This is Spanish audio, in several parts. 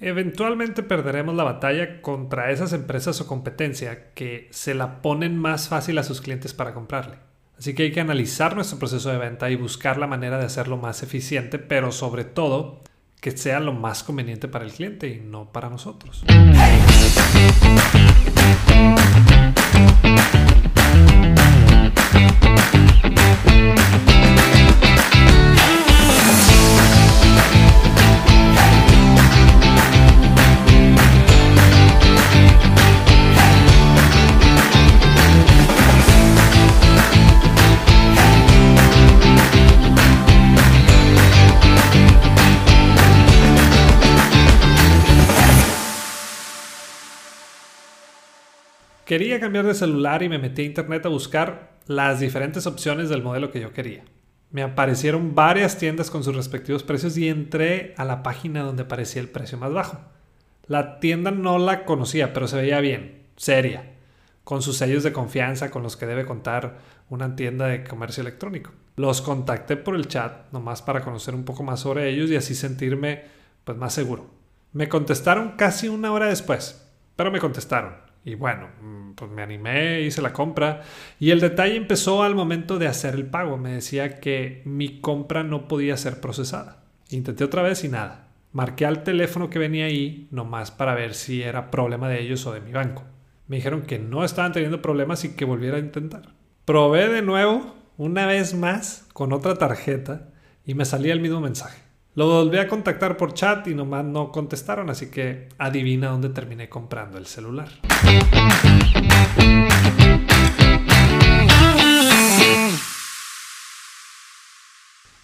Eventualmente perderemos la batalla contra esas empresas o competencia que se la ponen más fácil a sus clientes para comprarle. Así que hay que analizar nuestro proceso de venta y buscar la manera de hacerlo más eficiente, pero sobre todo que sea lo más conveniente para el cliente y no para nosotros. Quería cambiar de celular y me metí a internet a buscar las diferentes opciones del modelo que yo quería. Me aparecieron varias tiendas con sus respectivos precios y entré a la página donde aparecía el precio más bajo. La tienda no la conocía, pero se veía bien, seria, con sus sellos de confianza con los que debe contar una tienda de comercio electrónico. Los contacté por el chat, nomás para conocer un poco más sobre ellos y así sentirme pues más seguro. Me contestaron casi una hora después, pero me contestaron. Y bueno, mm, pues me animé, hice la compra y el detalle empezó al momento de hacer el pago. Me decía que mi compra no podía ser procesada. Intenté otra vez y nada. Marqué al teléfono que venía ahí nomás para ver si era problema de ellos o de mi banco. Me dijeron que no estaban teniendo problemas y que volviera a intentar. Probé de nuevo, una vez más, con otra tarjeta y me salía el mismo mensaje. Lo volví a contactar por chat y nomás no contestaron, así que adivina dónde terminé comprando el celular.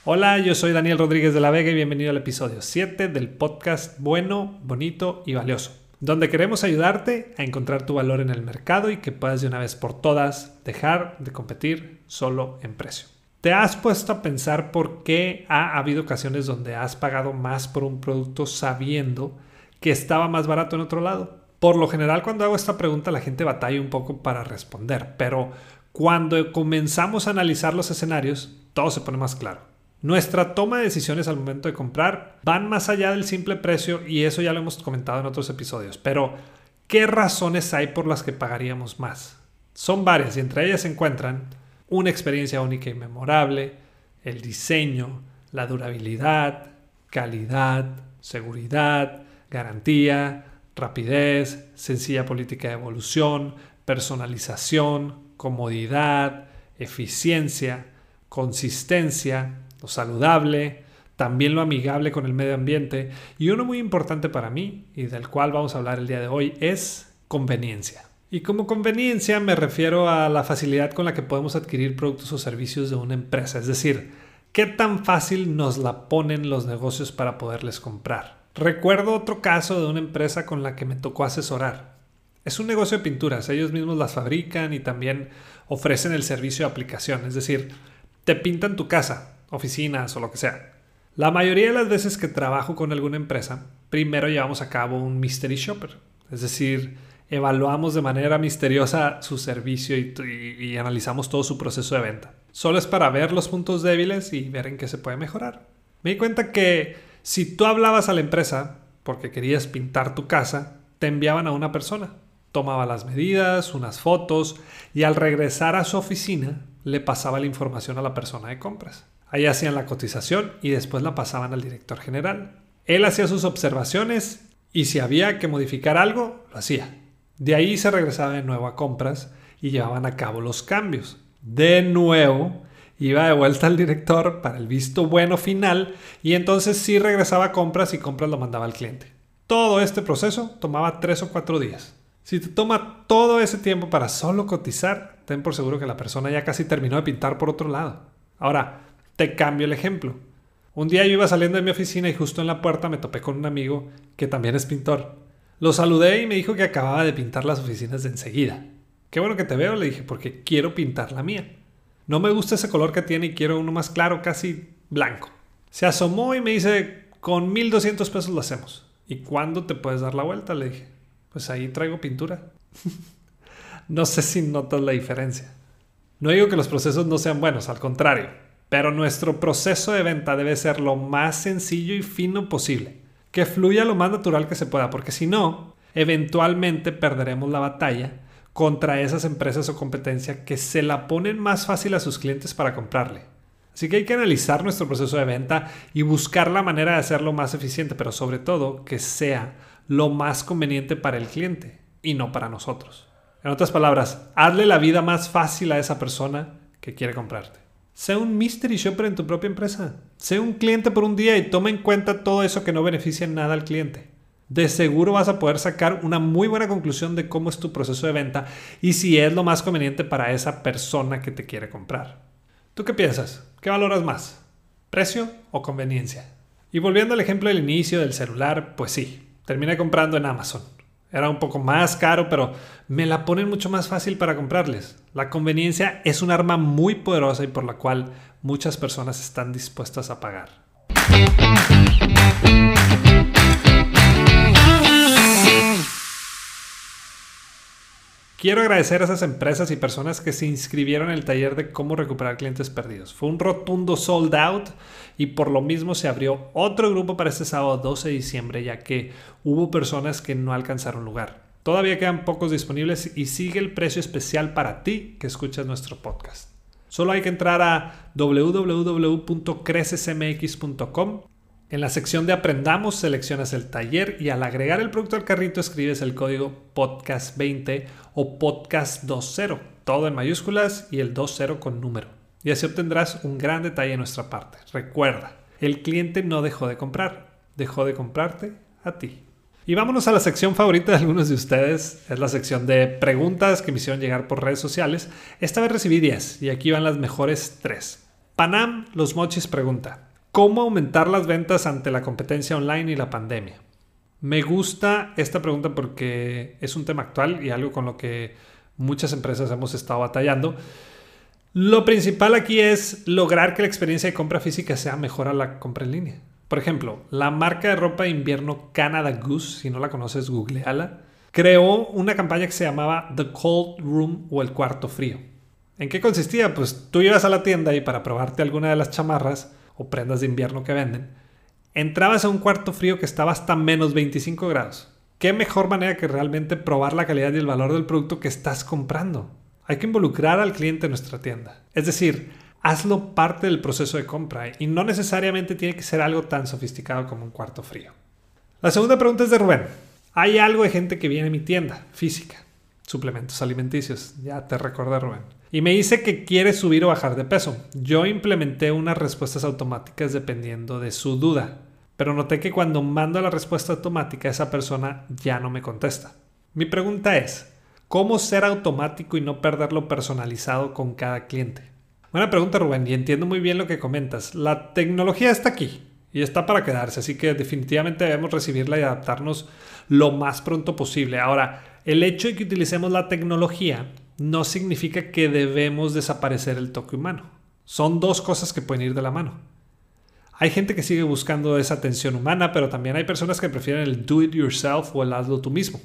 Hola, yo soy Daniel Rodríguez de la Vega y bienvenido al episodio 7 del podcast Bueno, Bonito y Valioso, donde queremos ayudarte a encontrar tu valor en el mercado y que puedas de una vez por todas dejar de competir solo en precio. ¿Te has puesto a pensar por qué ha habido ocasiones donde has pagado más por un producto sabiendo que estaba más barato en otro lado? Por lo general cuando hago esta pregunta la gente batalla un poco para responder, pero cuando comenzamos a analizar los escenarios, todo se pone más claro. Nuestra toma de decisiones al momento de comprar van más allá del simple precio y eso ya lo hemos comentado en otros episodios, pero ¿qué razones hay por las que pagaríamos más? Son varias y entre ellas se encuentran una experiencia única y memorable, el diseño, la durabilidad, calidad, seguridad, garantía, rapidez, sencilla política de evolución, personalización, comodidad, eficiencia, consistencia, lo saludable, también lo amigable con el medio ambiente y uno muy importante para mí y del cual vamos a hablar el día de hoy es conveniencia. Y como conveniencia me refiero a la facilidad con la que podemos adquirir productos o servicios de una empresa, es decir, qué tan fácil nos la ponen los negocios para poderles comprar. Recuerdo otro caso de una empresa con la que me tocó asesorar. Es un negocio de pinturas, ellos mismos las fabrican y también ofrecen el servicio de aplicación, es decir, te pintan tu casa, oficinas o lo que sea. La mayoría de las veces que trabajo con alguna empresa, primero llevamos a cabo un mystery shopper, es decir, evaluamos de manera misteriosa su servicio y, analizamos todo su proceso de venta. Solo es para ver los puntos débiles y ver en qué se puede mejorar. Me di cuenta que si tú hablabas a la empresa porque querías pintar tu casa, te enviaban a una persona. Tomaba las medidas, unas fotos y al regresar a su oficina le pasaba la información a la persona de compras. Ahí hacían la cotización y después la pasaban al director general. Él hacía sus observaciones y si había que modificar algo, lo hacía. De ahí se regresaba de nuevo a compras y llevaban a cabo los cambios. De nuevo, iba de vuelta al director para el visto bueno final y entonces sí regresaba a compras y compras lo mandaba al cliente. Todo este proceso tomaba tres o cuatro días. Si te toma todo ese tiempo para solo cotizar, ten por seguro que la persona ya casi terminó de pintar por otro lado. Ahora, te cambio el ejemplo. Un día yo iba saliendo de mi oficina y justo en la puerta me topé con un amigo que también es pintor. Lo saludé y me dijo que acababa de pintar las oficinas de enseguida. Qué bueno que te veo, le dije, porque quiero pintar la mía. No me gusta ese color que tiene y quiero uno más claro, casi blanco. Se asomó y me dice, con 1200 pesos lo hacemos. ¿Y cuándo te puedes dar la vuelta? Le dije, pues ahí traigo pintura. no sé si notas la diferencia. No digo que los procesos no sean buenos, al contrario, pero nuestro proceso de venta debe ser lo más sencillo y fino posible que fluya lo más natural que se pueda, porque si no, eventualmente perderemos la batalla contra esas empresas o competencia que se la ponen más fácil a sus clientes para comprarle. Así que hay que analizar nuestro proceso de venta y buscar la manera de hacerlo más eficiente, pero sobre todo que sea lo más conveniente para el cliente y no para nosotros. En otras palabras, hazle la vida más fácil a esa persona que quiere comprarte. Sé un mystery shopper en tu propia empresa. Sé un cliente por un día y toma en cuenta todo eso que no beneficia en nada al cliente. De seguro vas a poder sacar una muy buena conclusión de cómo es tu proceso de venta y si es lo más conveniente para esa persona que te quiere comprar. ¿Tú qué piensas? ¿Qué valoras más? ¿Precio o conveniencia? Y volviendo al ejemplo del inicio del celular, pues sí, terminé comprando en Amazon. Era un poco más caro, pero me la ponen mucho más fácil para comprarles. La conveniencia es un arma muy poderosa y por la cual muchas personas están dispuestas a pagar. Quiero agradecer a esas empresas y personas que se inscribieron en el taller de cómo recuperar clientes perdidos. Fue un rotundo sold out y por lo mismo se abrió otro grupo para este sábado 12 de diciembre ya que hubo personas que no alcanzaron lugar. Todavía quedan pocos disponibles y sigue el precio especial para ti que escuchas nuestro podcast. Solo hay que entrar a www.crecesmx.com en la sección de Aprendamos seleccionas el taller y al agregar el producto al carrito escribes el código podcast20 o podcast20, todo en mayúsculas y el 20 con número. Y así obtendrás un gran detalle de nuestra parte. Recuerda, el cliente no dejó de comprar, dejó de comprarte a ti. Y vámonos a la sección favorita de algunos de ustedes, es la sección de preguntas que me hicieron llegar por redes sociales. Esta vez recibí 10 y aquí van las mejores 3. Panam Los Mochis pregunta, ¿Cómo aumentar las ventas ante la competencia online y la pandemia? Me gusta esta pregunta porque es un tema actual y algo con lo que muchas empresas hemos estado batallando. Lo principal aquí es lograr que la experiencia de compra física sea mejor a la compra en línea. Por ejemplo, la marca de ropa de invierno Canada Goose, si no la conoces, googleala, creó una campaña que se llamaba The Cold Room o el cuarto frío. ¿En qué consistía? Pues tú ibas a la tienda y para probarte alguna de las chamarras, o prendas de invierno que venden, entrabas a un cuarto frío que estaba hasta menos 25 grados. ¿Qué mejor manera que realmente probar la calidad y el valor del producto que estás comprando? Hay que involucrar al cliente en nuestra tienda. Es decir, hazlo parte del proceso de compra y no necesariamente tiene que ser algo tan sofisticado como un cuarto frío. La segunda pregunta es de Rubén. Hay algo de gente que viene a mi tienda física, suplementos alimenticios, ya te recordé Rubén y me dice que quiere subir o bajar de peso. Yo implementé unas respuestas automáticas dependiendo de su duda, pero noté que cuando mando la respuesta automática esa persona ya no me contesta. Mi pregunta es, ¿cómo ser automático y no perderlo personalizado con cada cliente? Buena pregunta Rubén y entiendo muy bien lo que comentas. La tecnología está aquí y está para quedarse, así que definitivamente debemos recibirla y adaptarnos lo más pronto posible. Ahora, el hecho de que utilicemos la tecnología no significa que debemos desaparecer el toque humano. Son dos cosas que pueden ir de la mano. Hay gente que sigue buscando esa atención humana, pero también hay personas que prefieren el do it yourself o el hazlo tú mismo.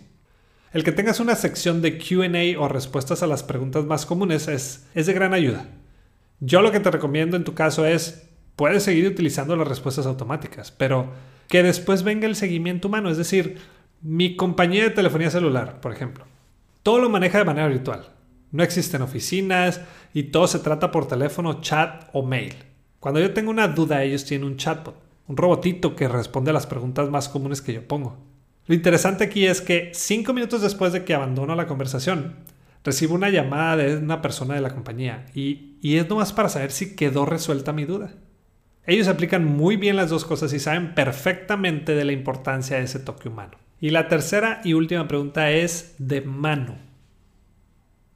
El que tengas una sección de QA o respuestas a las preguntas más comunes es, es de gran ayuda. Yo lo que te recomiendo en tu caso es, puedes seguir utilizando las respuestas automáticas, pero que después venga el seguimiento humano, es decir, mi compañía de telefonía celular, por ejemplo. Todo lo maneja de manera virtual. No existen oficinas y todo se trata por teléfono, chat o mail. Cuando yo tengo una duda, ellos tienen un chatbot, un robotito que responde a las preguntas más comunes que yo pongo. Lo interesante aquí es que cinco minutos después de que abandono la conversación, recibo una llamada de una persona de la compañía y, y es nomás para saber si quedó resuelta mi duda. Ellos aplican muy bien las dos cosas y saben perfectamente de la importancia de ese toque humano. Y la tercera y última pregunta es de mano.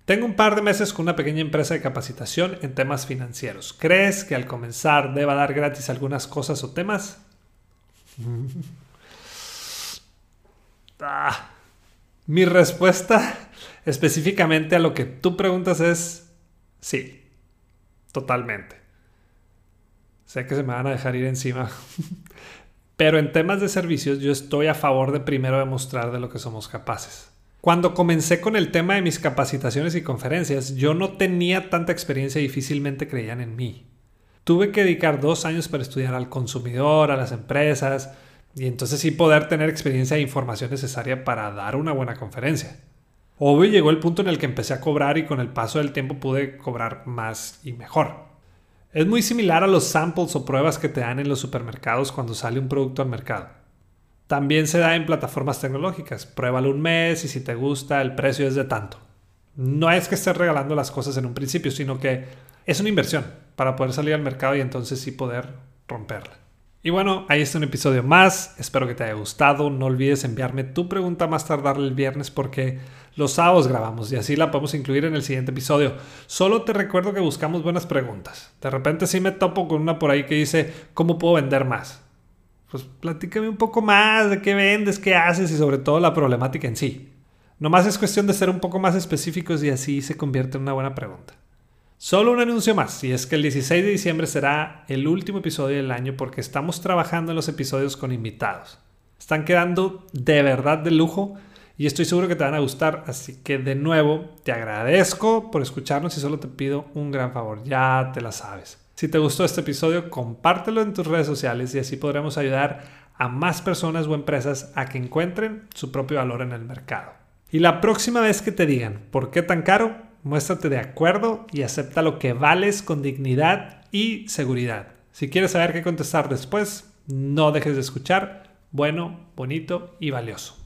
Tengo un par de meses con una pequeña empresa de capacitación en temas financieros. ¿Crees que al comenzar deba dar gratis algunas cosas o temas? Ah. Mi respuesta específicamente a lo que tú preguntas es sí, totalmente. Sé que se me van a dejar ir encima. Pero en temas de servicios yo estoy a favor de primero demostrar de lo que somos capaces. Cuando comencé con el tema de mis capacitaciones y conferencias, yo no tenía tanta experiencia y difícilmente creían en mí. Tuve que dedicar dos años para estudiar al consumidor, a las empresas, y entonces sí poder tener experiencia e información necesaria para dar una buena conferencia. Obvio llegó el punto en el que empecé a cobrar y con el paso del tiempo pude cobrar más y mejor. Es muy similar a los samples o pruebas que te dan en los supermercados cuando sale un producto al mercado. También se da en plataformas tecnológicas. Pruébalo un mes y si te gusta el precio es de tanto. No es que estés regalando las cosas en un principio, sino que es una inversión para poder salir al mercado y entonces sí poder romperla. Y bueno, ahí está un episodio más. Espero que te haya gustado. No olvides enviarme tu pregunta más tardar el viernes porque los sábados grabamos y así la podemos incluir en el siguiente episodio. Solo te recuerdo que buscamos buenas preguntas. De repente sí me topo con una por ahí que dice, ¿cómo puedo vender más? Pues platícame un poco más de qué vendes, qué haces y sobre todo la problemática en sí. Nomás es cuestión de ser un poco más específicos y así se convierte en una buena pregunta. Solo un anuncio más, y es que el 16 de diciembre será el último episodio del año porque estamos trabajando en los episodios con invitados. Están quedando de verdad de lujo y estoy seguro que te van a gustar, así que de nuevo te agradezco por escucharnos y solo te pido un gran favor, ya te la sabes. Si te gustó este episodio, compártelo en tus redes sociales y así podremos ayudar a más personas o empresas a que encuentren su propio valor en el mercado. Y la próxima vez que te digan, ¿por qué tan caro? Muéstrate de acuerdo y acepta lo que vales con dignidad y seguridad. Si quieres saber qué contestar después, no dejes de escuchar. Bueno, bonito y valioso.